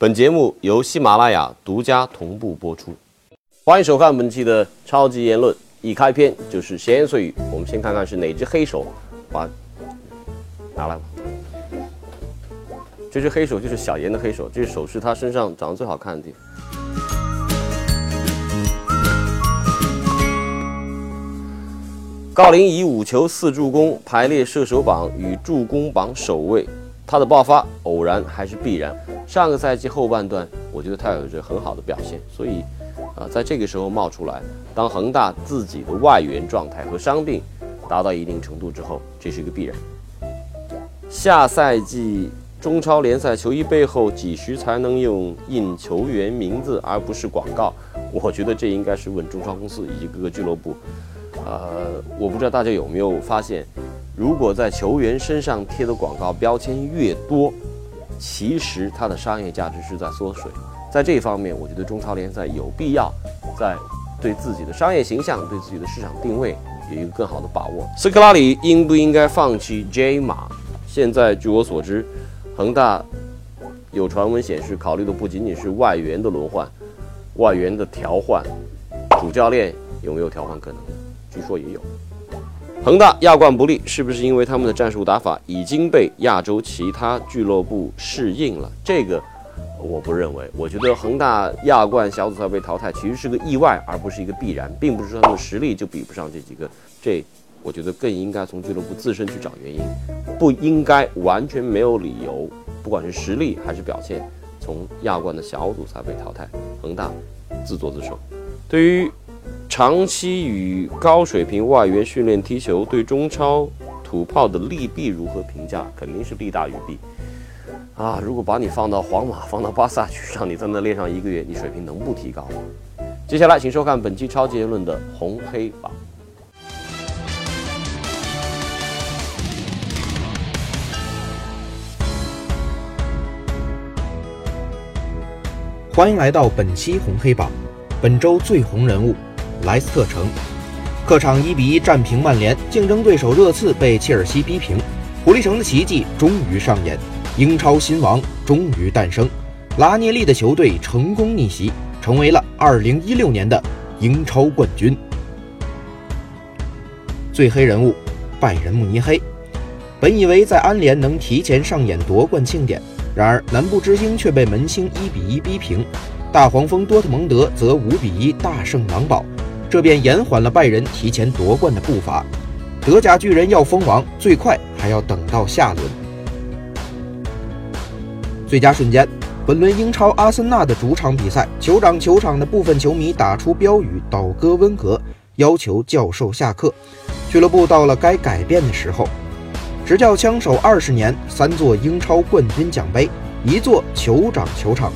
本节目由喜马拉雅独家同步播出，欢迎收看本期的超级言论。一开篇就是闲言碎语，我们先看看是哪只黑手把拿来吧。这只黑手就是小严的黑手，这手是他身上长得最好看的地方。郜林以五球四助攻排列射手榜与助攻榜首位，他的爆发偶然还是必然。上个赛季后半段，我觉得他有着很好的表现，所以，啊，在这个时候冒出来，当恒大自己的外援状态和伤病达到一定程度之后，这是一个必然。下赛季中超联赛球衣背后几时才能用印球员名字而不是广告？我觉得这应该是问中超公司以及各个俱乐部。呃，我不知道大家有没有发现，如果在球员身上贴的广告标签越多，其实它的商业价值是在缩水。在这方面，我觉得中超联赛有必要在对自己的商业形象、对自己的市场定位有一个更好的把握。斯科拉里应不应该放弃 J 马？现在据我所知，恒大有传闻显示，考虑的不仅仅是外援的轮换、外援的调换，主教练有没有调换可能？据说也有。恒大亚冠不利，是不是因为他们的战术打法已经被亚洲其他俱乐部适应了？这个我不认为。我觉得恒大亚冠小组赛被淘汰其实是个意外，而不是一个必然，并不是说他们实力就比不上这几个。这我觉得更应该从俱乐部自身去找原因，不应该完全没有理由，不管是实力还是表现，从亚冠的小组赛被淘汰。恒大自作自受。对于。长期与高水平外援训练踢球，对中超土炮的利弊如何评价？肯定是利大于弊啊！如果把你放到皇马、放到巴萨去，让你在那练上一个月，你水平能不提高吗？接下来，请收看本期超级言论的红黑榜。欢迎来到本期红黑榜，本周最红人物。莱斯特城。客场一比一战平曼联，竞争对手热刺被切尔西逼平，狐狸城的奇迹终于上演，英超新王终于诞生，拉涅利的球队成功逆袭，成为了2016年的英超冠军。最黑人物拜仁慕尼黑，本以为在安联能提前上演夺冠庆典，然而南部之星却被门兴一比一逼平，大黄蜂多特蒙德则五比一大胜狼堡。这便延缓了拜仁提前夺冠的步伐。德甲巨人要封王，最快还要等到下轮。最佳瞬间，本轮英超阿森纳的主场比赛，酋长球场的部分球迷打出标语，倒戈温格，要求教授下课。俱乐部到了该改变的时候。执教枪手二十年，三座英超冠军奖杯，一座酋长球场，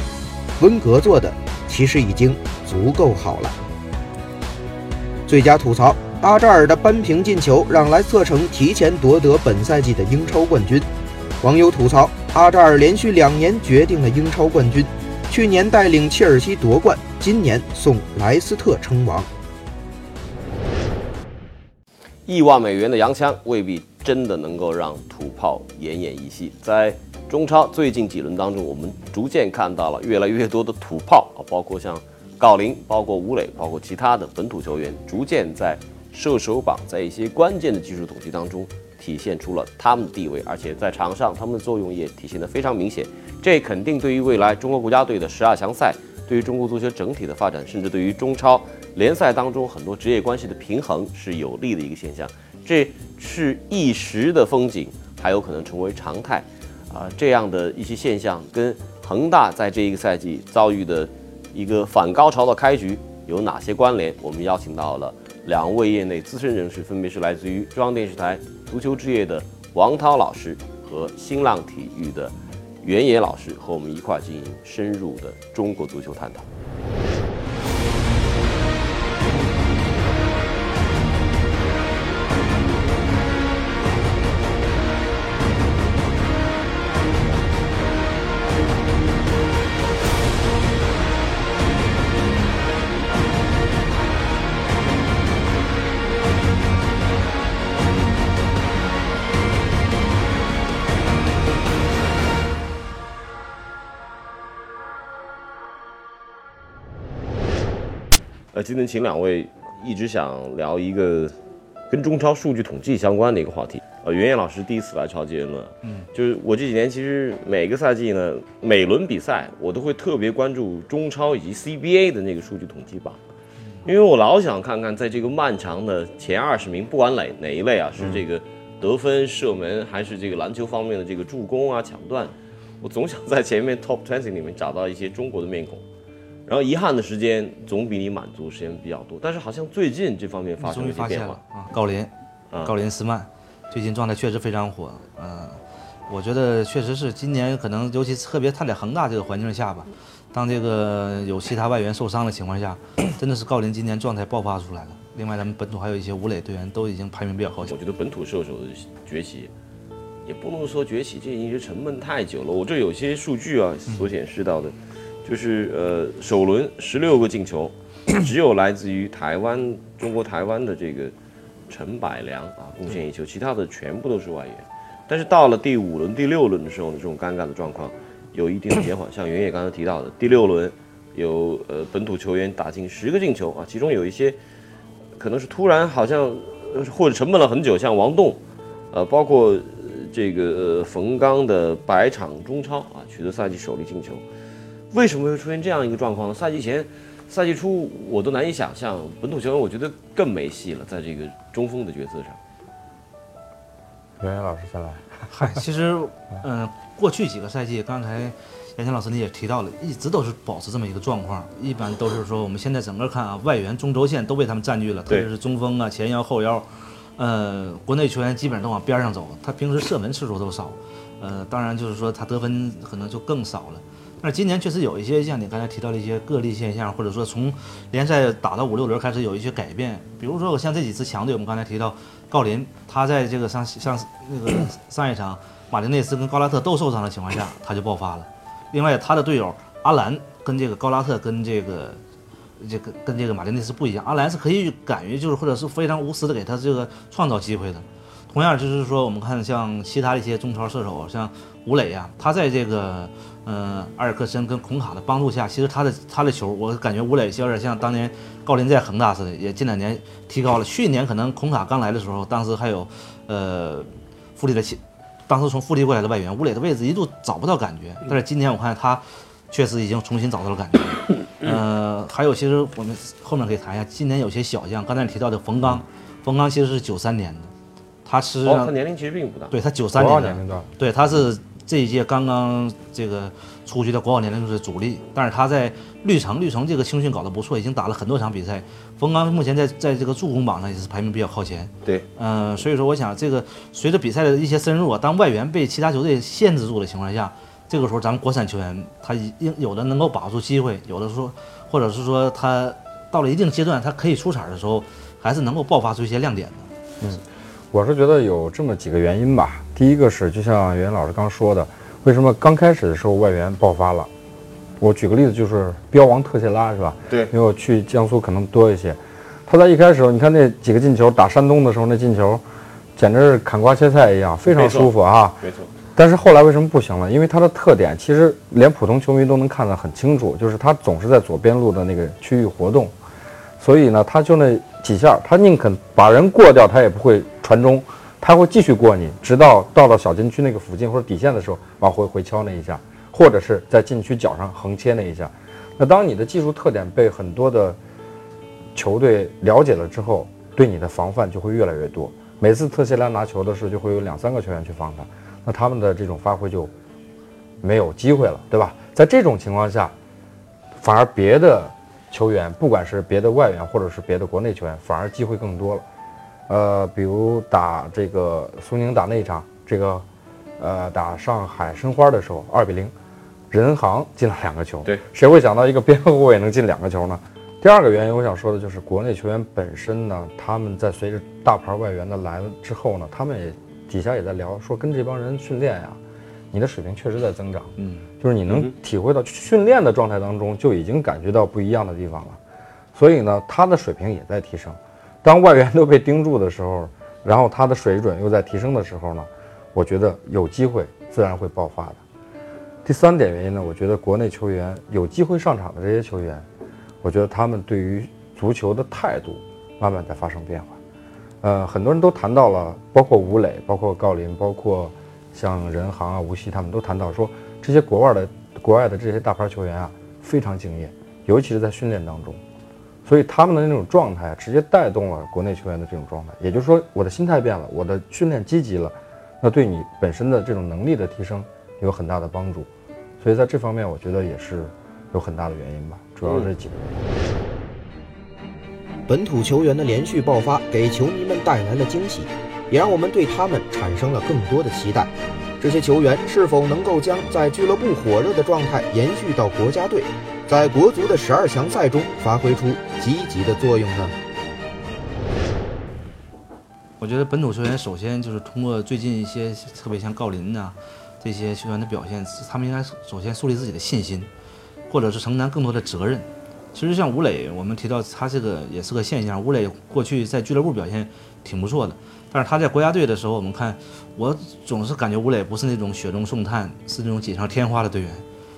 温格做的其实已经足够好了。最佳吐槽：阿扎尔的扳平进球让莱斯特城提前夺得本赛季的英超冠军。网友吐槽：阿扎尔连续两年决定了英超冠军，去年带领切尔西夺冠，今年送莱斯特称王。亿万美元的洋枪未必真的能够让土炮奄奄一息。在中超最近几轮当中，我们逐渐看到了越来越多的土炮啊，包括像。郜林，包括吴磊，包括其他的本土球员，逐渐在射手榜，在一些关键的技术统计当中体现出了他们的地位，而且在场上他们的作用也体现得非常明显。这肯定对于未来中国国家队的十二强赛，对于中国足球整体的发展，甚至对于中超联赛当中很多职业关系的平衡是有利的一个现象。这是一时的风景，还有可能成为常态。啊，这样的一些现象跟恒大在这一个赛季遭遇的。一个反高潮的开局有哪些关联？我们邀请到了两位业内资深人士，分别是来自于中央电视台足球之夜的王涛老师和新浪体育的袁野老师，和我们一块进行深入的中国足球探讨。今天请两位一直想聊一个跟中超数据统计相关的一个话题。呃，袁岩老师第一次来超级人了，嗯，就是我这几年其实每个赛季呢，每轮比赛我都会特别关注中超以及 CBA 的那个数据统计榜，因为我老想看看在这个漫长的前二十名，不管哪哪一类啊，是这个得分、射门，还是这个篮球方面的这个助攻啊、抢断，我总想在前面 Top Twenty 里面找到一些中国的面孔。然后遗憾的时间总比你满足时间比较多，但是好像最近这方面发生了一些变化啊，郜林，郜林斯曼。最近状态确实非常火，嗯，我觉得确实是今年可能，尤其特别他在恒大这个环境下吧，当这个有其他外援受伤的情况下，真的是郜林今年状态爆发出来了。另外，咱们本土还有一些吴磊队员都已经排名比较靠前。我觉得本土射手的崛起，也不能说崛起，这已经是沉闷太久了。我这有些数据啊，所显示到的，就是呃，首轮十六个进球，只有来自于台湾，中国台湾的这个。陈百良啊，贡献一球，其他的全部都是外援。但是到了第五轮、第六轮的时候呢，这种尴尬的状况有一定的减缓。像袁野刚才提到的，第六轮有呃本土球员打进十个进球啊，其中有一些可能是突然好像或者沉闷了很久，像王栋，呃，包括这个冯刚的百场中超啊，取得赛季首粒进球。为什么会出现这样一个状况呢？赛季前。赛季初我都难以想象，本土球员我觉得更没戏了，在这个中锋的角色上。袁岩老师先来。嗨，其实，嗯，过去几个赛季，刚才杨强老师你也提到了，一直都是保持这么一个状况，一般都是说我们现在整个看啊，外援中轴线都被他们占据了，特别是中锋啊、前腰、后腰，呃，国内球员基本上都往边上走，他平时射门次数都少，呃，当然就是说他得分可能就更少了。那今年确实有一些像你刚才提到的一些个例现象，或者说从联赛打到五六轮开始有一些改变。比如说，我像这几支强队，我们刚才提到郜林，他在这个上上那个 上一场马丁内斯跟高拉特都受伤的情况下，他就爆发了。另外，他的队友阿兰跟这个高拉特跟这个这个跟这个马丁内斯不一样，阿兰是可以敢于就是或者是非常无私的给他这个创造机会的。同样就是说，我们看像其他一些中超射手，像吴磊呀，他在这个。嗯，阿尔克森跟孔卡的帮助下，其实他的他的球，我感觉吴磊有点像当年郜林在恒大似的，也近两年提高了。去年可能孔卡刚来的时候，当时还有，呃，富力的起，当时从富力过来的外援，吴磊的位置一度找不到感觉。但是今年我看他确实已经重新找到了感觉。呃，还有其实我们后面可以谈一下，今年有些小将，刚才你提到的冯刚，冯刚其实是九三年的，他是哦，他年龄其实并不大，对他九三年的，对他是。这一届刚刚这个出去的国奥年龄就是主力，但是他在绿城，绿城这个青训搞得不错，已经打了很多场比赛。冯刚目前在在这个助攻榜上也是排名比较靠前。对，嗯，所以说我想这个随着比赛的一些深入啊，当外援被其他球队限制住的情况下，这个时候咱们国产球员他应有的能够把握住机会，有的说或者是说他到了一定阶段他可以出场的时候，还是能够爆发出一些亮点的。嗯。我是觉得有这么几个原因吧。第一个是，就像袁老师刚说的，为什么刚开始的时候外援爆发了？我举个例子，就是标王特谢拉，是吧？对。因为我去江苏可能多一些。他在一开始，你看那几个进球，打山东的时候那进球，简直是砍瓜切菜一样，非常舒服啊。没错。但是后来为什么不行了？因为他的特点其实连普通球迷都能看得很清楚，就是他总是在左边路的那个区域活动，所以呢，他就那几下，他宁肯把人过掉，他也不会。传中，他会继续过你，直到到了小禁区那个附近或者底线的时候，往回回敲那一下，或者是在禁区角上横切那一下。那当你的技术特点被很多的球队了解了之后，对你的防范就会越来越多。每次特谢拉拿球的时候，就会有两三个球员去防他，那他们的这种发挥就没有机会了，对吧？在这种情况下，反而别的球员，不管是别的外援或者是别的国内球员，反而机会更多了。呃，比如打这个苏宁打那一场，这个，呃，打上海申花的时候，二比零，人航进了两个球。对，谁会想到一个边后卫能进两个球呢？第二个原因，我想说的就是国内球员本身呢，他们在随着大牌外援的来了之后呢，他们也底下也在聊，说跟这帮人训练呀，你的水平确实在增长。嗯，就是你能体会到训练的状态当中就已经感觉到不一样的地方了，所以呢，他的水平也在提升。当外援都被盯住的时候，然后他的水准又在提升的时候呢，我觉得有机会自然会爆发的。第三点原因呢，我觉得国内球员有机会上场的这些球员，我觉得他们对于足球的态度慢慢在发生变化。呃，很多人都谈到了，包括吴磊、包括郜林、包括像任航啊、吴曦，他们都谈到说，这些国外的国外的这些大牌球员啊，非常敬业，尤其是在训练当中，所以他们的那种状态直接带动了国内球员的这种状态。也就是说，我的心态变了，我的训练积极了，那对你本身的这种能力的提升有很大的帮助。所以在这方面，我觉得也是有很大的原因吧，主要是这几个原因。本土球员的连续爆发，给球迷们带来了惊喜，也让我们对他们产生了更多的期待。这些球员是否能够将在俱乐部火热的状态延续到国家队，在国足的十二强赛中发挥出积极的作用呢？我觉得本土球员首先就是通过最近一些特别像郜林呐这些球员的表现，他们应该首先树立自己的信心，或者是承担更多的责任。其实像吴磊，我们提到他这个也是个现象。吴磊过去在俱乐部表现挺不错的，但是他在国家队的时候，我们看我总是感觉吴磊不是那种雪中送炭，是那种锦上添花的队员。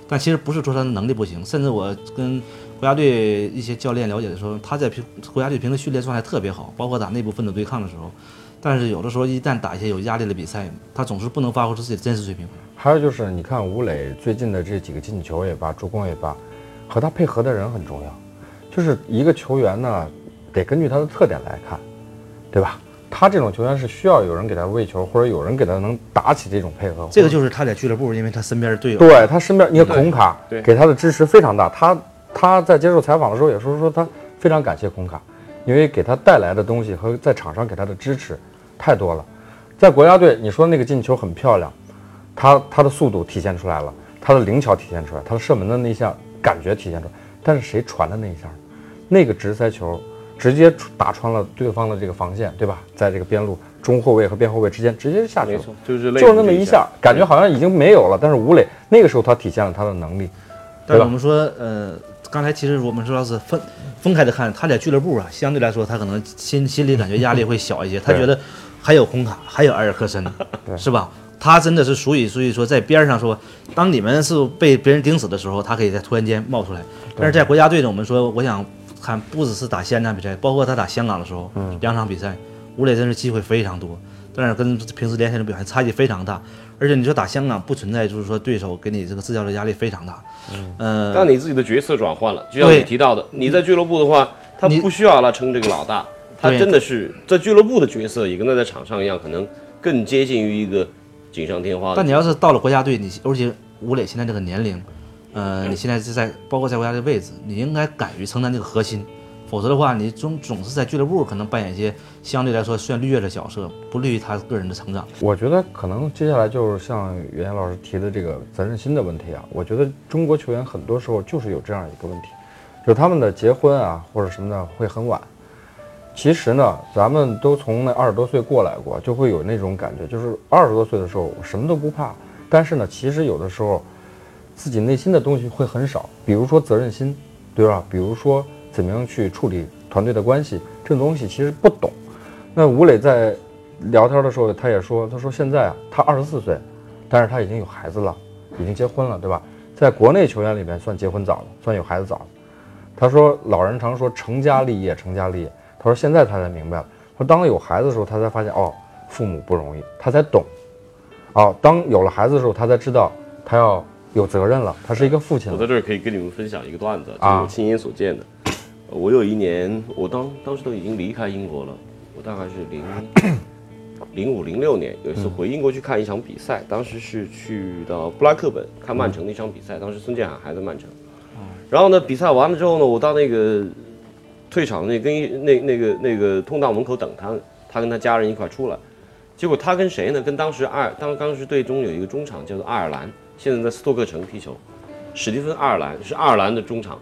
但其实不是说他的能力不行，甚至我跟国家队一些教练了解的时候，他在平国家队平时训练状态特别好，包括打内部分组对抗的时候。但是有的时候一旦打一些有压力的比赛，他总是不能发挥出自己的真实水平。还有就是，你看吴磊最近的这几个进球也罢，助攻也罢。和他配合的人很重要，就是一个球员呢，得根据他的特点来看，对吧？他这种球员是需要有人给他喂球，或者有人给他能打起这种配合。这个就是他在俱乐部，因为他身边的队友，对他身边，你看孔卡给他的支持非常大。他他在接受采访的时候也说说他非常感谢孔卡，因为给他带来的东西和在场上给他的支持太多了。在国家队，你说那个进球很漂亮，他他的速度体现出来了，他的灵巧体现出来，他的射门的那一下。感觉体现出来，但是谁传的那一下，那个直塞球直接打穿了对方的这个防线，对吧？在这个边路中后卫和边后卫之间直接下去了，就是就是那么一下，感觉好像已经没有了。但是吴磊那个时候他体现了他的能力。但是我们说，呃，刚才其实我们说是分分开的看，他在俱乐部啊，相对来说他可能心心里感觉压力会小一些，他觉得还有红卡，还有埃尔克森，是吧？他真的是属于，所以说在边上说，当你们是被别人盯死的时候，他可以在突然间冒出来。但是在国家队呢，我们说，我想看不只是打西安场比赛，包括他打香港的时候，两场比赛，吴磊真是机会非常多，但是跟平时联赛的表现差距非常大。而且你说打香港不存在，就是说对手给你这个执教的压力非常大。嗯，但你自己的角色转换了，就像你提到的，你在俱乐部的话，他不需要他称这个老大，他真的是在俱乐部的角色也跟他在场上一样，可能更接近于一个。锦上添花。但你要是到了国家队，你而且吴磊现在这个年龄，呃，你现在是在包括在国家队位置，你应该敢于承担这个核心，否则的话，你总总是在俱乐部可能扮演一些相对来说算绿叶的角色，不利于他个人的成长。我觉得可能接下来就是像袁老师提的这个责任心的问题啊。我觉得中国球员很多时候就是有这样一个问题，就是他们的结婚啊或者什么的会很晚。其实呢，咱们都从那二十多岁过来过，就会有那种感觉，就是二十多岁的时候什么都不怕。但是呢，其实有的时候自己内心的东西会很少，比如说责任心，对吧？比如说怎么样去处理团队的关系，这种东西其实不懂。那吴磊在聊天的时候，他也说，他说现在啊，他二十四岁，但是他已经有孩子了，已经结婚了，对吧？在国内球员里面算结婚早的，算有孩子早的。他说，老人常说成家立业，成家立业。他说：“现在他才明白了。说当有孩子的时候，他才发现哦，父母不容易，他才懂。哦，当有了孩子的时候，他才知道他要有责任了。他是一个父亲。我在这儿可以跟你们分享一个段子，就是我亲眼所见的。我有一年，我当当时都已经离开英国了，我大概是零零五零六年，有一次回英国去看一场比赛，当时是去到布拉克本看曼城那场比赛，当时孙建海还在曼城。然后呢，比赛完了之后呢，我到那个。”退场那跟那那个那个通道门口等他，他跟他家人一块出来，结果他跟谁呢？跟当时爱当当时队中有一个中场叫做爱尔兰，现在在斯托克城踢球，史蒂芬爱尔兰是爱尔兰的中场，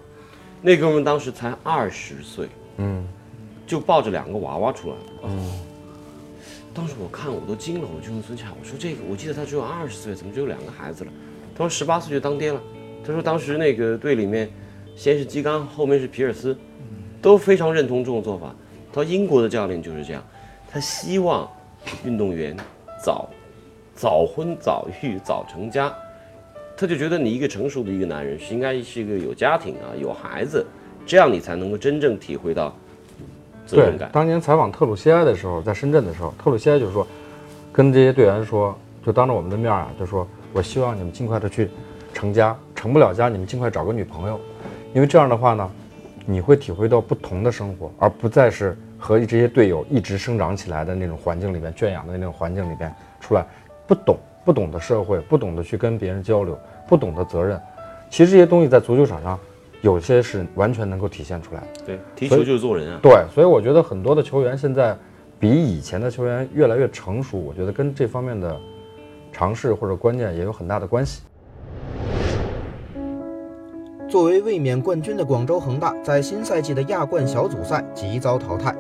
那哥们当时才二十岁，嗯，就抱着两个娃娃出来，嗯，当时我看我都惊了，我就问孙强，我说这个我记得他只有二十岁，怎么只有两个孩子了？他说十八岁就当爹了，他说当时那个队里面先是基冈，后面是皮尔斯。都非常认同这种做法。他说英国的教练就是这样，他希望运动员早早婚早育早成家，他就觉得你一个成熟的一个男人是应该是一个有家庭啊有孩子这样你才能够真正体会到责任感。当年采访特鲁西埃的时候，在深圳的时候，特鲁西埃就说，跟这些队员说，就当着我们的面啊，就说我希望你们尽快的去成家，成不了家你们尽快找个女朋友，因为这样的话呢，你会体会到不同的生活，而不再是和这些队友一直生长起来的那种环境里面圈养的那种环境里边出来，不懂不懂得社会，不懂得去跟别人交流，不懂得责任。其实这些东西在足球场上，有些是完全能够体现出来的。对，踢球就是做人啊。对，所以我觉得很多的球员现在比以前的球员越来越成熟，我觉得跟这方面的尝试或者观念也有很大的关系。作为卫冕冠军的广州恒大，在新赛季的亚冠小组赛即遭淘汰，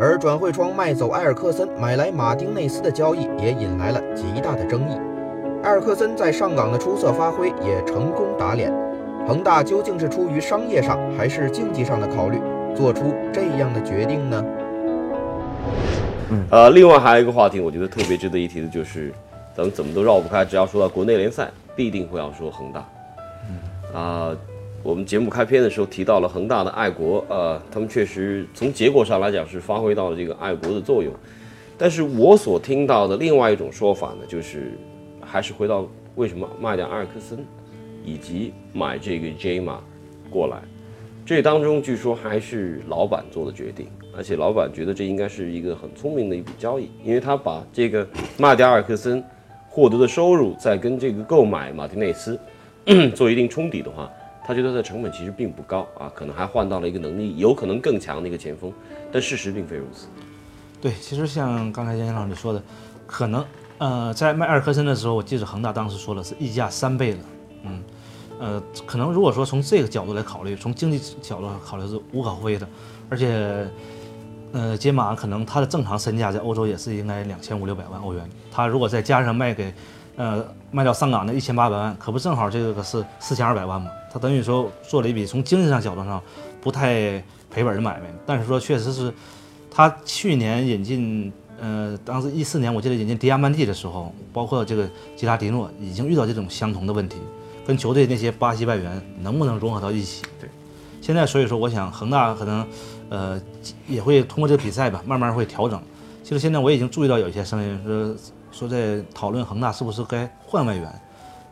而转会窗卖走埃尔克森、买来马丁内斯的交易也引来了极大的争议。埃尔克森在上港的出色发挥也成功打脸，恒大究竟是出于商业上还是竞技上的考虑，做出这样的决定呢？呃，另外还有一个话题，我觉得特别值得一提的就是，咱们怎么都绕不开，只要说到国内联赛，必定会要说恒大。啊。我们节目开篇的时候提到了恒大的爱国，呃，他们确实从结果上来讲是发挥到了这个爱国的作用。但是我所听到的另外一种说法呢，就是还是回到为什么卖掉阿尔克森，以及买这个 J 马过来，这当中据说还是老板做的决定，而且老板觉得这应该是一个很聪明的一笔交易，因为他把这个卖掉阿尔克森获得的收入，再跟这个购买马丁内斯 做一定冲抵的话。他觉得他的成本其实并不高啊，可能还换到了一个能力有可能更强的一个前锋，但事实并非如此。对，其实像刚才杨老师说的，可能呃在卖尔克森的时候，我记得恒大当时说了是溢价三倍的，嗯，呃，可能如果说从这个角度来考虑，从经济角度考虑是无可厚非的，而且呃杰马可能他的正常身价在欧洲也是应该两千五六百万欧元，他如果再加上卖给呃卖掉上港的一千八百万，可不正好这个是四千二百万吗？他等于说做了一笔从经济上角度上不太赔本的买卖，但是说确实是，他去年引进，呃，当时一四年我记得引进迪亚曼蒂的时候，包括这个吉拉迪诺已经遇到这种相同的问题，跟球队那些巴西外援能不能融合到一起？对，现在所以说我想恒大可能，呃，也会通过这个比赛吧，慢慢会调整。其实现在我已经注意到有一些声音说说在讨论恒大是不是该换外援。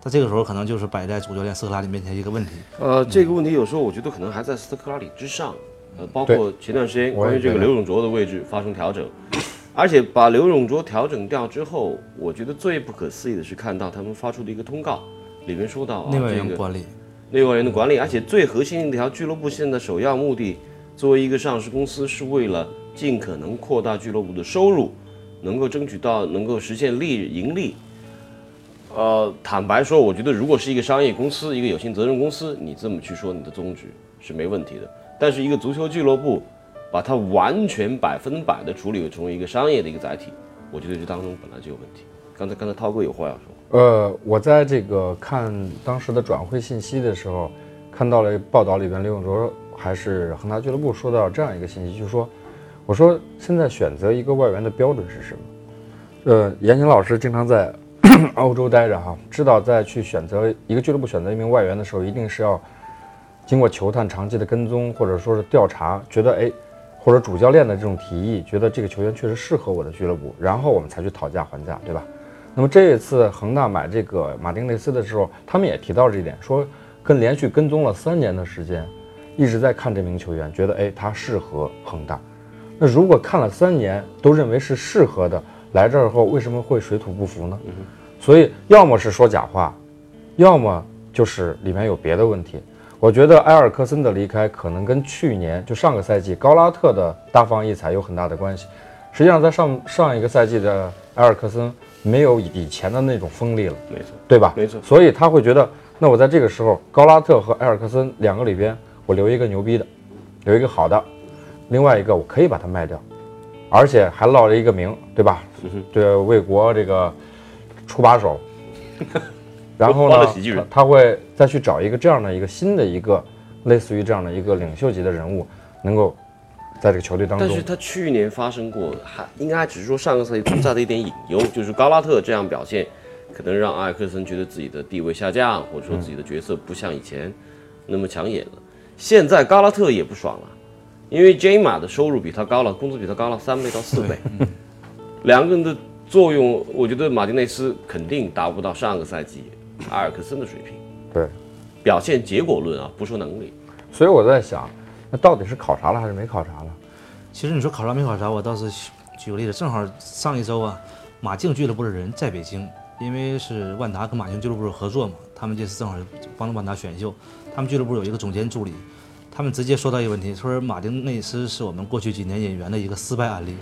那这个时候可能就是摆在主教练斯科拉里面前一个问题。呃，这个问题有时候我觉得可能还在斯科拉里之上。呃，包括前段时间关于这个刘永卓的位置发生调整，而且把刘永灼调整掉之后，我觉得最不可思议的是看到他们发出的一个通告，里面说到内外援管理，内外援的管理，而且最核心一条，俱乐部现在首要目的，作为一个上市公司，是为了尽可能扩大俱乐部的收入，能够争取到能够实现利盈利。呃，坦白说，我觉得如果是一个商业公司，一个有限责任公司，你这么去说你的宗旨是没问题的。但是一个足球俱乐部，把它完全百分百的处理成为一个商业的一个载体，我觉得这当中本来就有问题。刚才刚才涛哥有话要说。呃，我在这个看当时的转会信息的时候，看到了报道里边刘永灼还是恒大俱乐部说到这样一个信息，就是说，我说现在选择一个外援的标准是什么？呃，严晴老师经常在。欧洲待着哈，知道在去选择一个俱乐部选择一名外援的时候，一定是要经过球探长期的跟踪，或者说是调查，觉得哎，或者主教练的这种提议，觉得这个球员确实适合我的俱乐部，然后我们才去讨价还价，对吧？那么这一次恒大买这个马丁内斯的时候，他们也提到这一点，说跟连续跟踪了三年的时间，一直在看这名球员，觉得哎他适合恒大。那如果看了三年都认为是适合的，来这儿后为什么会水土不服呢？所以，要么是说假话，要么就是里面有别的问题。我觉得埃尔克森的离开可能跟去年就上个赛季高拉特的大放异彩有很大的关系。实际上，在上上一个赛季的埃尔克森没有以前的那种锋利了，没错，对吧？没错。所以他会觉得，那我在这个时候，高拉特和埃尔克森两个里边，我留一个牛逼的，留一个好的，另外一个我可以把它卖掉，而且还落了一个名，对吧？对，为国这个。出把手，然后呢，他会再去找一个这样的一个新的一个类似于这样的一个领袖级的人物，能够在这个球队当中。但是他去年发生过，还应该只是说上个赛季存在的一点隐忧，就是高拉特这样表现，可能让埃尔克森觉得自己的地位下降，或者说自己的角色不像以前那么抢眼了。现在高拉特也不爽了，因为 J 马的收入比他高了，工资比他高了三倍到四倍，两个人的作用，我觉得马丁内斯肯定达不到上个赛季阿尔克森的水平。对，表现结果论啊，不说能力。所以我在想，那到底是考察了还是没考察了？其实你说考察没考察，我倒是举个例子，正好上一周啊，马竞俱乐部的人在北京，因为是万达跟马竞俱乐部合作嘛，他们这次正好帮着万达选秀，他们俱乐部有一个总监助理，他们直接说到一个问题，说马丁内斯是我们过去几年引援的一个失败案例。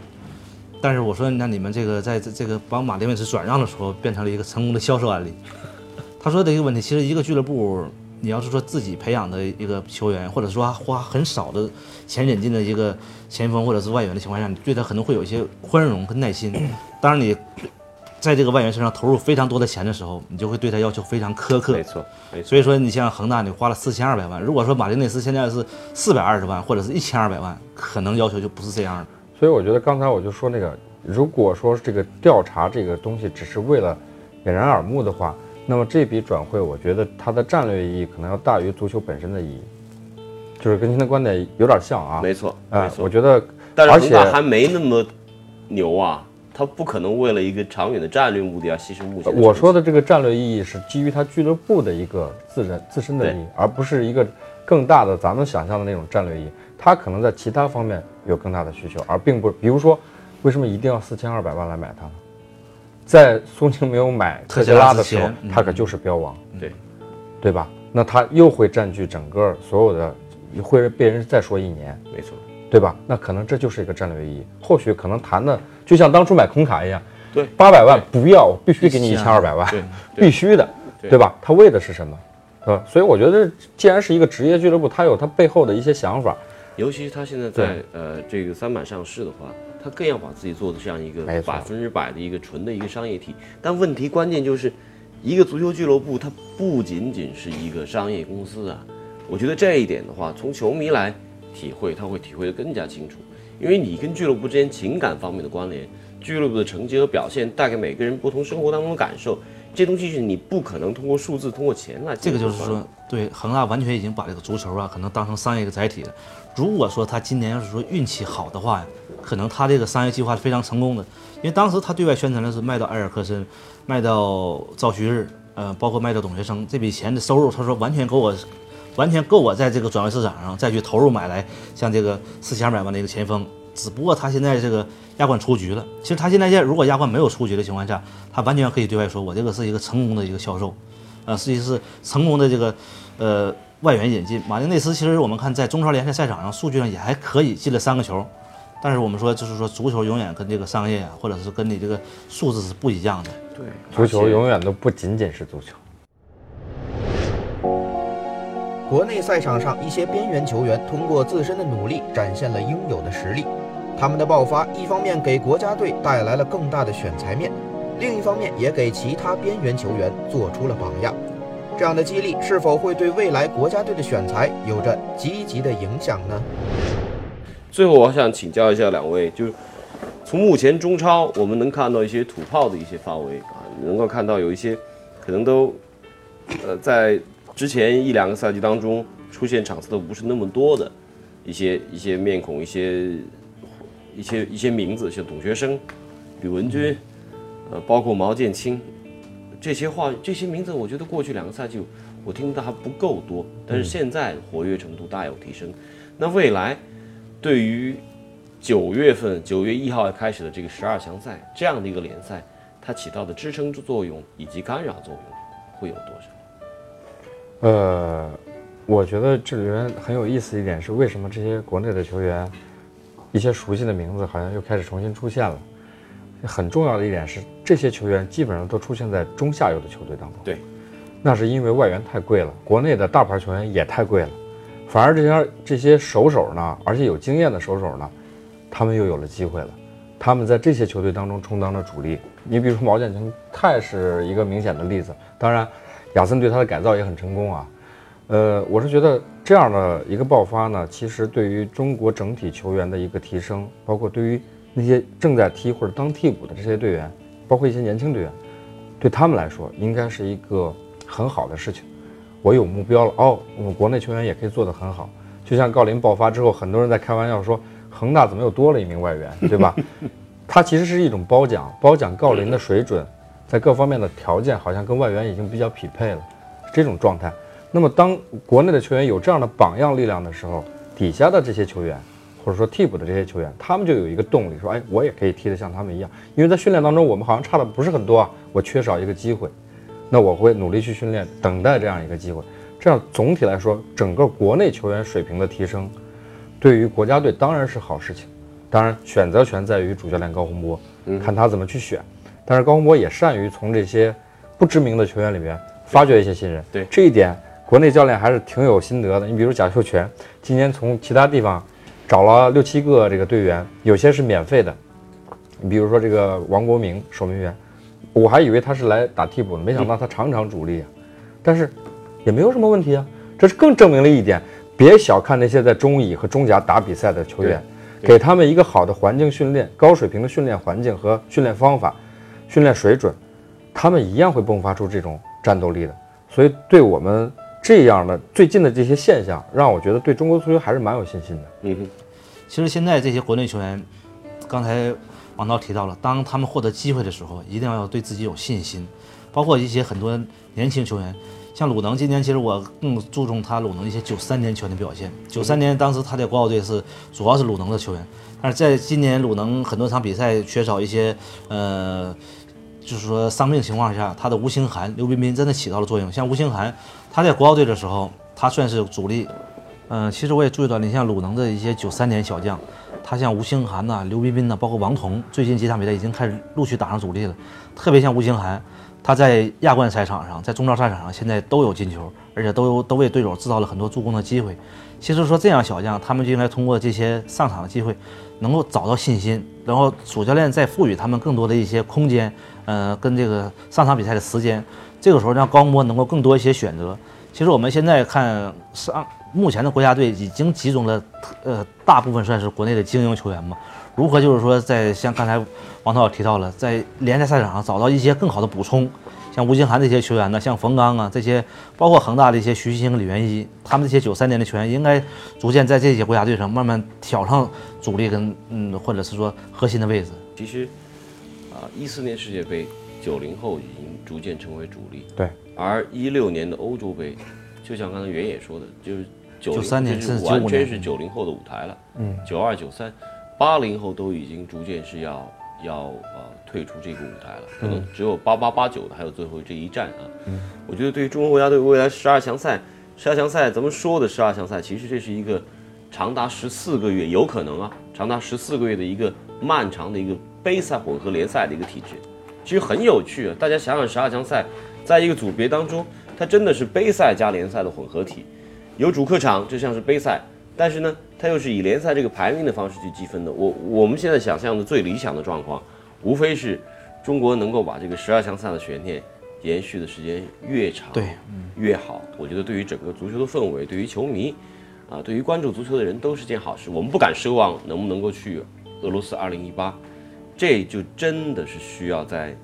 但是我说，那你们这个在这这个帮马丁内斯转让的时候，变成了一个成功的销售案例。他说的一个问题，其实一个俱乐部，你要是说自己培养的一个球员，或者说花很少的钱引进的一个前锋或者是外援的情况下，你对他可能会有一些宽容跟耐心。当然，你在这个外援身上投入非常多的钱的时候，你就会对他要求非常苛刻。没错，没错。所以说，你像恒大，你花了四千二百万，如果说马丁内斯现在是四百二十万或者是一千二百万，可能要求就不是这样的。所以我觉得刚才我就说那个，如果说这个调查这个东西只是为了掩人耳目的话，那么这笔转会，我觉得它的战略意义可能要大于足球本身的意义，就是跟您的观点有点像啊。没错，啊没，错。我觉得，但而且是恒大还没那么牛啊，他不可能为了一个长远的战略目的而牺牲目前。我说的这个战略意义是基于他俱乐部的一个自身自身的意义，而不是一个更大的咱们想象的那种战略意义。他可能在其他方面有更大的需求，而并不，比如说，为什么一定要四千二百万来买它呢？在苏宁没有买特斯拉的时候特斯拉之前，它可就是标王，对，对吧？那它又会占据整个所有的，会被人再说一年，没错，对吧？那可能这就是一个战略意义。或许可能谈的就像当初买空卡一样，对八百万不要，我必须给你一千二百万，对，必须的，对对吧？他为的是什么？呃，所以我觉得，既然是一个职业俱乐部，他有他背后的一些想法。尤其是他现在在呃这个三板上市的话，他更要把自己做的这样一个百分之百的一个纯的一个商业体。但问题关键就是，一个足球俱乐部它不仅仅是一个商业公司啊。我觉得这一点的话，从球迷来体会，他会体会得更加清楚。因为你跟俱乐部之间情感方面的关联，俱乐部的成绩和表现带给每个人不同生活当中的感受，这东西是你不可能通过数字、通过钱来这个就是说，对恒大完全已经把这个足球啊，可能当成商业一个载体了。如果说他今年要是说运气好的话，可能他这个商业计划是非常成功的。因为当时他对外宣传的是卖到埃尔克森，卖到赵旭日，呃，包括卖到董学生，这笔钱的收入，他说完全够我，完全够我在这个转会市场上再去投入买来像这个四千二百万的一个前锋。只不过他现在这个亚冠出局了，其实他现在在如果亚冠没有出局的情况下，他完全可以对外说，我这个是一个成功的一个销售，呃，实际是成功的这个，呃，外援引进。马丁内斯其实我们看在中超联赛赛场上数据上也还可以，进了三个球，但是我们说就是说足球永远跟这个商业啊，或者是跟你这个数字是不一样的。对，足球永远都不仅仅是足球。国内赛场上，一些边缘球员通过自身的努力展现了应有的实力。他们的爆发，一方面给国家队带来了更大的选材面，另一方面也给其他边缘球员做出了榜样。这样的激励是否会对未来国家队的选材有着积极的影响呢？最后，我想请教一下两位，就是从目前中超我们能看到一些土炮的一些发挥啊，能够看到有一些可能都呃在之前一两个赛季当中出现场次都不是那么多的一些一些面孔，一些一些一些名字，像董学生、吕文君，呃，包括毛剑卿这些话这些名字，我觉得过去两个赛季我听的还不够多，但是现在活跃程度大有提升。那未来对于九月份九月一号开始的这个十二强赛这样的一个联赛，它起到的支撑作用以及干扰作用会有多少？呃，我觉得这里面很有意思一点是，为什么这些国内的球员，一些熟悉的名字好像又开始重新出现了？很重要的一点是，这些球员基本上都出现在中下游的球队当中。对，那是因为外援太贵了，国内的大牌球员也太贵了，反而这些这些手手呢，而且有经验的手手呢，他们又有了机会了。他们在这些球队当中充当了主力。你比如说毛剑卿，太是一个明显的例子。当然，亚森对他的改造也很成功啊。呃，我是觉得这样的一个爆发呢，其实对于中国整体球员的一个提升，包括对于那些正在踢或者当替补的这些队员，包括一些年轻队员，对他们来说应该是一个很好的事情。我有目标了哦，我们国内球员也可以做得很好。就像郜林爆发之后，很多人在开玩笑说，恒大怎么又多了一名外援，对吧？他其实是一种褒奖，褒奖郜林的水准，在各方面的条件好像跟外援已经比较匹配了，这种状态。那么当国内的球员有这样的榜样力量的时候，底下的这些球员，或者说替补的这些球员，他们就有一个动力，说，哎，我也可以踢得像他们一样，因为在训练当中我们好像差的不是很多啊，我缺少一个机会，那我会努力去训练，等待这样一个机会。这样总体来说，整个国内球员水平的提升，对于国家队当然是好事情。当然，选择权在于主教练高洪波，看他怎么去选。但是高洪波也善于从这些不知名的球员里面发掘一些新人。对这一点，国内教练还是挺有心得的。你比如贾秀全，今年从其他地方找了六七个这个队员，有些是免费的。你比如说这个王国明守门员，我还以为他是来打替补的，没想到他场场主力啊。但是也没有什么问题啊。这是更证明了一点，别小看那些在中乙和中甲打比赛的球员，给他们一个好的环境训练，高水平的训练环境和训练方法、训练水准，他们一样会迸发出这种战斗力的。所以，对我们这样的最近的这些现象，让我觉得对中国足球还是蛮有信心的。嗯哼，其实现在这些国内球员，刚才王导提到了，当他们获得机会的时候，一定要对自己有信心。包括一些很多年轻球员，像鲁能，今年其实我更注重他鲁能一些九三年球员的表现。九三年当时他在国奥队是主要是鲁能的球员，但是在今年鲁能很多场比赛缺少一些呃。就是说伤病情况下，他的吴兴涵、刘彬彬真的起到了作用。像吴兴涵，他在国奥队的时候，他算是主力。嗯、其实我也注意到，你像鲁能的一些九三年小将，他像吴兴涵呐、刘彬彬呐，包括王彤，最近几场比赛已经开始陆续打上主力了。特别像吴兴涵，他在亚冠赛场上，在中超赛场上现在都有进球，而且都都为队友制造了很多助攻的机会。其实说这样小将，他们就应该通过这些上场的机会，能够找到信心，然后主教练再赋予他们更多的一些空间，呃，跟这个上场比赛的时间，这个时候让高洪波能够更多一些选择。其实我们现在看上目前的国家队已经集中了，呃，大部分算是国内的精英球员嘛。如何就是说在像刚才王涛也提到了，在联赛赛场上找到一些更好的补充，像吴兴涵这些球员呢，像冯刚啊这些，包括恒大的一些徐旭星、李元一，他们这些九三年的球员，应该逐渐在这些国家队上慢慢挑上主力跟嗯，或者是说核心的位置。其实啊，一四年世界杯，九零后已经逐渐成为主力。对，而一六年的欧洲杯，就像刚才袁野说的，就是九93年是甚至95完全是九零后的舞台了。嗯，九二、九三、八零后都已经逐渐是要要呃退出这个舞台了，可能只有八八、八九的还有最后这一战啊。嗯，我觉得对于中国国家队未来十二强赛，十二强赛咱们说的十二强赛，其实这是一个长达十四个月，有可能啊，长达十四个月的一个漫长的一个杯赛混合联赛的一个体制。其实很有趣啊！大家想想，十二强赛在一个组别当中，它真的是杯赛加联赛的混合体，有主客场，就像是杯赛，但是呢，它又是以联赛这个排名的方式去积分的。我我们现在想象的最理想的状况，无非是中国能够把这个十二强赛的悬念延续的时间越长，对，越好。我觉得对于整个足球的氛围，对于球迷，啊，对于关注足球的人都是件好事。我们不敢奢望能不能够去俄罗斯二零一八，这就真的是需要在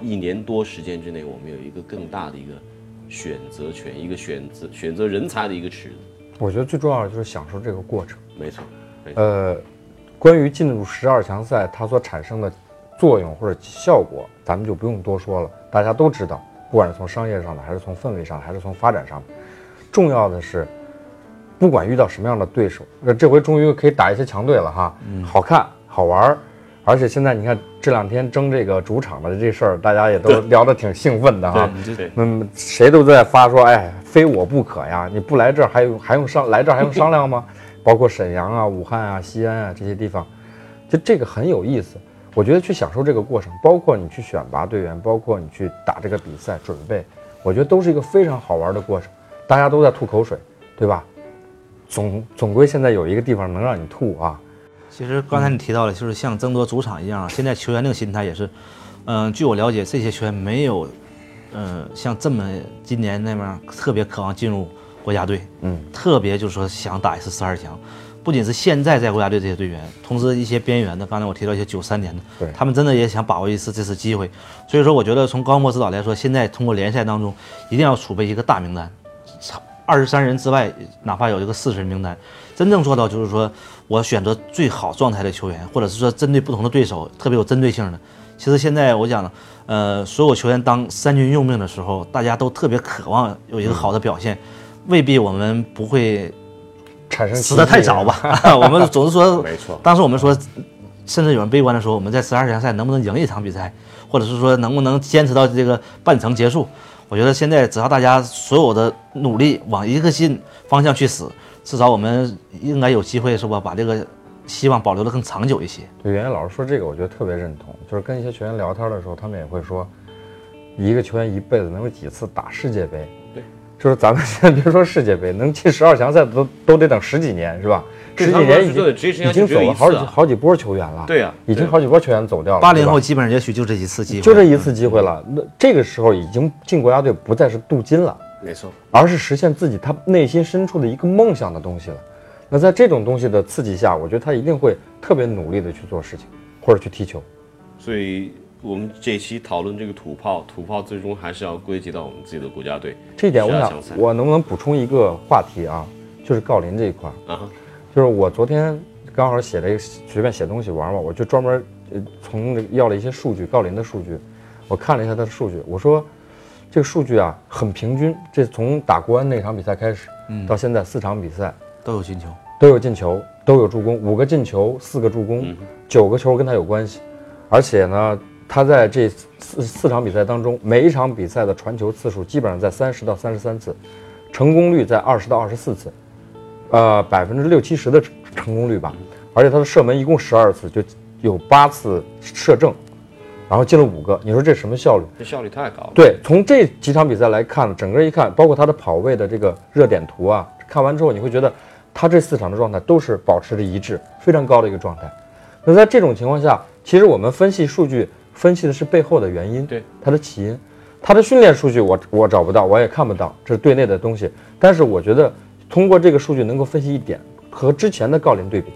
一年多时间之内，我们有一个更大的一个选择权，一个选择选择人才的一个池子。我觉得最重要的就是享受这个过程。没错，没错，呃，关于进入十二强赛它所产生的作用或者效果，咱们就不用多说了，大家都知道，不管是从商业上的，还是从氛围上的，还是从发展上的，重要的是，不管遇到什么样的对手，那这回终于可以打一些强队了哈，好看好玩儿，而且现在你看这两天争这个主场的这事儿，大家也都聊得挺兴奋的哈。嗯，谁都在发说，哎，非我不可呀！你不来这儿还用还用商来这儿还用商量吗？包括沈阳啊、武汉啊、西安啊这些地方，就这个很有意思。我觉得去享受这个过程，包括你去选拔队员，包括你去打这个比赛准备，我觉得都是一个非常好玩的过程。大家都在吐口水，对吧？总总归现在有一个地方能让你吐啊。其实刚才你提到了，就是像争夺主场一样，现在球员那个心态也是，嗯、据我了解，这些球员没有，嗯、像这么今年那样特别渴望进入国家队，嗯，特别就是说想打一次十二强。不仅是现在在国家队这些队员，同时一些边缘的，刚才我提到一些九三年的，对他们真的也想把握一次这次机会。所以说，我觉得从高莫指导来说，现在通过联赛当中一定要储备一个大名单，二十三人之外，哪怕有一个四十人名单，真正做到就是说我选择最好状态的球员，或者是说针对不同的对手特别有针对性的。其实现在我讲，呃，所有球员当三军用命的时候，大家都特别渴望有一个好的表现，未必我们不会产生死得太早吧？我们总是说，没错当时我们说，甚至有人悲观的说，我们在十二强赛能不能赢一场比赛，或者是说能不能坚持到这个半程结束？我觉得现在只要大家所有的努力往一个心方向去使，至少我们应该有机会，是吧？把这个希望保留的更长久一些。对，袁岩老师说这个，我觉得特别认同。就是跟一些球员聊天的时候，他们也会说，一个球员一辈子能有几次打世界杯？对，就是咱们现在别说世界杯，能进十二强赛都都得等十几年，是吧？十几年已经走了好几好几波球员了。对啊已经好几波球员走掉了。八零后基本上也许就这一次机会，就这一次机会了。那这个时候已经进国家队不再是镀金了，没错，而是实现自己他内心深处的一个梦想的东西了。那在这种东西的刺激下，我觉得他一定会特别努力的去做事情，或者去踢球。所以我们这期讨论这个土炮，土炮最终还是要归结到我们自己的国家队。这一点，我想12强赛我能不能补充一个话题啊？就是郜林这一块儿，啊，就是我昨天刚好写了一个随便写东西玩玩，我就专门呃从那个要了一些数据，郜林的数据，我看了一下他的数据，我说这个数据啊很平均，这从打国安那场比赛开始，嗯到现在四场比赛都有进球。都有进球，都有助攻，五个进球，四个助攻，嗯九个球跟他有关系，而且呢，他在这四四场比赛当中，每一场比赛的传球次数基本上在三十到三十三次，成功率在二十到二十四次，呃，百分之六七十的成成功率吧，而且他的射门一共十二次，就有八次射正，然后进了五个，你说这什么效率？这效率太高了。对，从这几场比赛来看，整个一看，包括他的跑位的这个热点图啊，看完之后你会觉得他这四场的状态都是保持着一致，非常高的一个状态。那在这种情况下，其实我们分析数据，分析的是背后的原因，对它的起因。他的训练数据我我找不到，我也看不到，这是队内的东西。但是我觉得通过这个数据能够分析一点，和之前的郜林对比，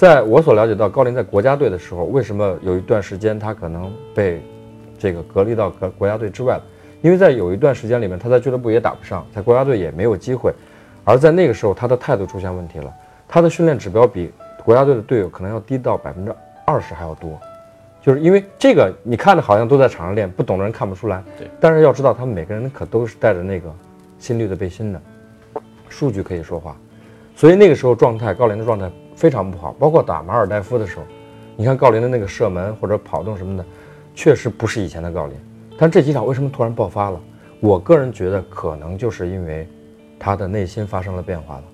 在我所了解到，高林在国家队的时候，为什么有一段时间他可能被这个隔离到国国家队之外了？因为在有一段时间里面，他在俱乐部也打不上，在国家队也没有机会，而在那个时候，他的态度出现问题了，他的训练指标比国家队的队友可能要低到 百分之二十还要多，就是因为这个，你看着好像都在场上练，不懂的人看不出来，对，但是要知道，他们每个人可都是带着那个心率的背心的，数据可以说话，所以那个时候状态，高林的状态非常不好，包括打马尔代夫的时候，你看郜林的那个射门或者跑动什么的，确实不是以前的郜林。但这几场为什么突然爆发了？我个人觉得可能就是因为他的内心发生了变化了，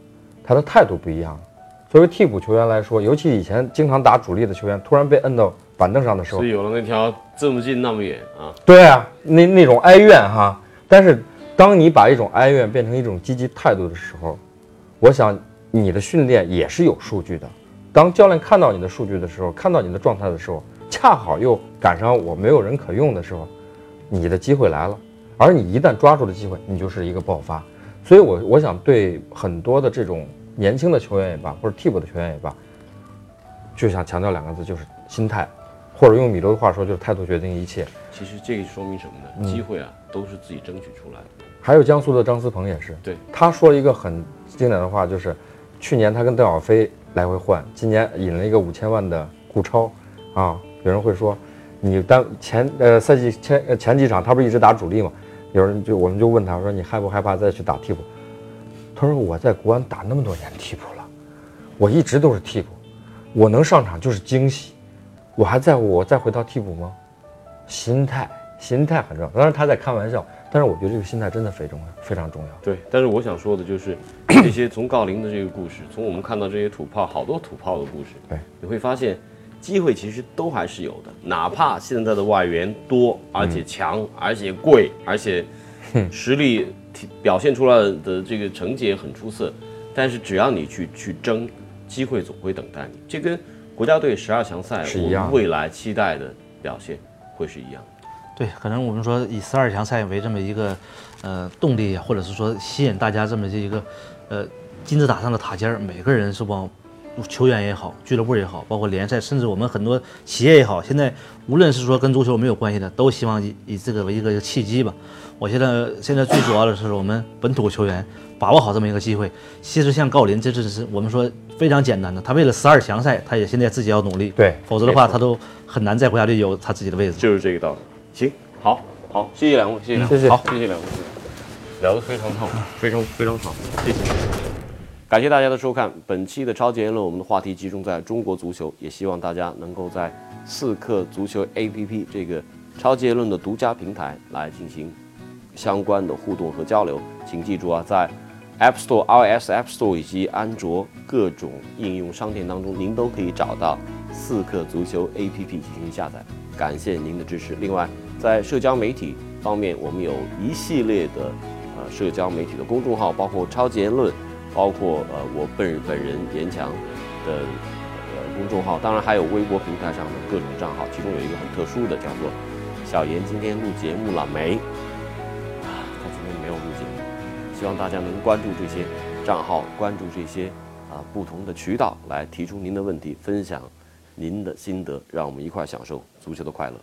他的态度不一样了。作为替补球员来说，尤其以前经常打主力的球员，突然被摁到板凳上的时候是，有了那条这么近那么远啊，对啊，那那种哀怨哈。但是当你把一种哀怨变成一种积极态度的时候，我想你的训练也是有数据的。当教练看到你的数据的时候，看到你的状态的时候，恰好又赶上我没有人可用的时候，你的机会来了。而你一旦抓住了机会，你就是一个爆发。所以我我想对很多的这种年轻的球员也罢，或者替补的球员也罢，就想强调两个字，就是心态，或者用米勒的话说，就是态度决定一切。其实这个说明什么嗯呢？机会啊，都是自己争取出来的。还有江苏的张思鹏也是，对他说了一个很经典的话，就是去年他跟邓小飞来回换，今年引了一个五千万的顾超，啊，有人会说，你当前呃赛季前前几场他不是一直打主力吗？有人就我们就问他说你害不害怕再去打替补？他说我在国安打那么多年替补了，我一直都是替补，我能上场就是惊喜，我还在乎我再回到替补吗？心态，心态很重要。当然他在开玩笑，但是我觉得这个心态真的非重要，非常重要。对，但是我想说的就是，这些从郜林的这个故事，从我们看到这些土炮，好多土炮的故事，对，你会发现，机会其实都还是有的，哪怕现在的外援多，而且强，而且贵，而且实力表现出来的这个成绩也很出色，但是只要你去去争，机会总会等待你。这跟国家队十二强赛我是一样未来期待的表现会是一样的。对，可能我们说以十二强赛为这么一个呃动力啊，或者是说吸引大家这么这一个呃金字塔上的塔尖儿，每个人是往，球员也好，俱乐部也好，包括联赛，甚至我们很多企业也好，现在无论是说跟足球没有关系的，都希望以以这个为一个契机吧。我现在现在最主要的是我们本土球员把握好这么一个机会。其实像郜林，这只是我们说非常简单的，他为了十二强赛，他也现在自己要努力，对否则的话他都很难在国家队有他自己的位置。就是这个道理。行，好，好，谢谢两位，谢谢两位，谢谢好，谢谢两位，聊得非常好，非常非常好，谢谢。感谢大家的收看，本期的超级言论，我们的话题集中在中国足球，也希望大家能够在刺客足球 APP 这个超级言论的独家平台来进行相关的互动和交流。请记住啊，在 App Store、iOS App Store 以及安卓各种应用商店当中，您都可以找到刺客足球 APP 进行下载。感谢您的支持。另外，在社交媒体方面，我们有一系列的呃社交媒体的公众号，包括超级言论，包括呃我本本人严强的呃公众号，当然还有微博平台上的各种账号，其中有一个很特殊的，叫做“小严今天录节目了没”。啊，他今天没有录节目，希望大家能关注这些账号，关注这些啊不同的渠道来提出您的问题，分享您的心得，让我们一块享受足球的快乐。